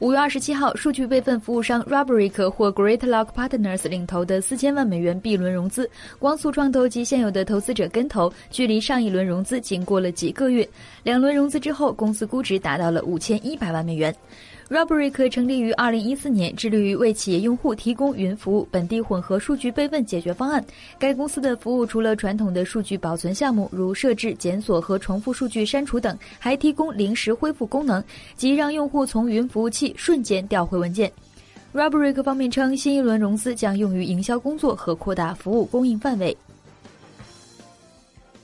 五月二十七号，数据备份服务商 Rubrik 或 GreatLock Partners 领投的四千万美元 B 轮融资，光速创投及现有的投资者跟投，距离上一轮融资仅过了几个月。两轮融资之后，公司估值达到了五千一百万美元。Rubrik 成立于二零一四年，致力于为企业用户提供云服务、本地混合数据备份解决方案。该公司的服务除了传统的数据保存项目，如设置、检索和重复数据删除等，还提供临时恢复功能，即让用户从云服务器瞬间调回文件。Rubrik 方面称，新一轮融资将用于营销工作和扩大服务供应范围。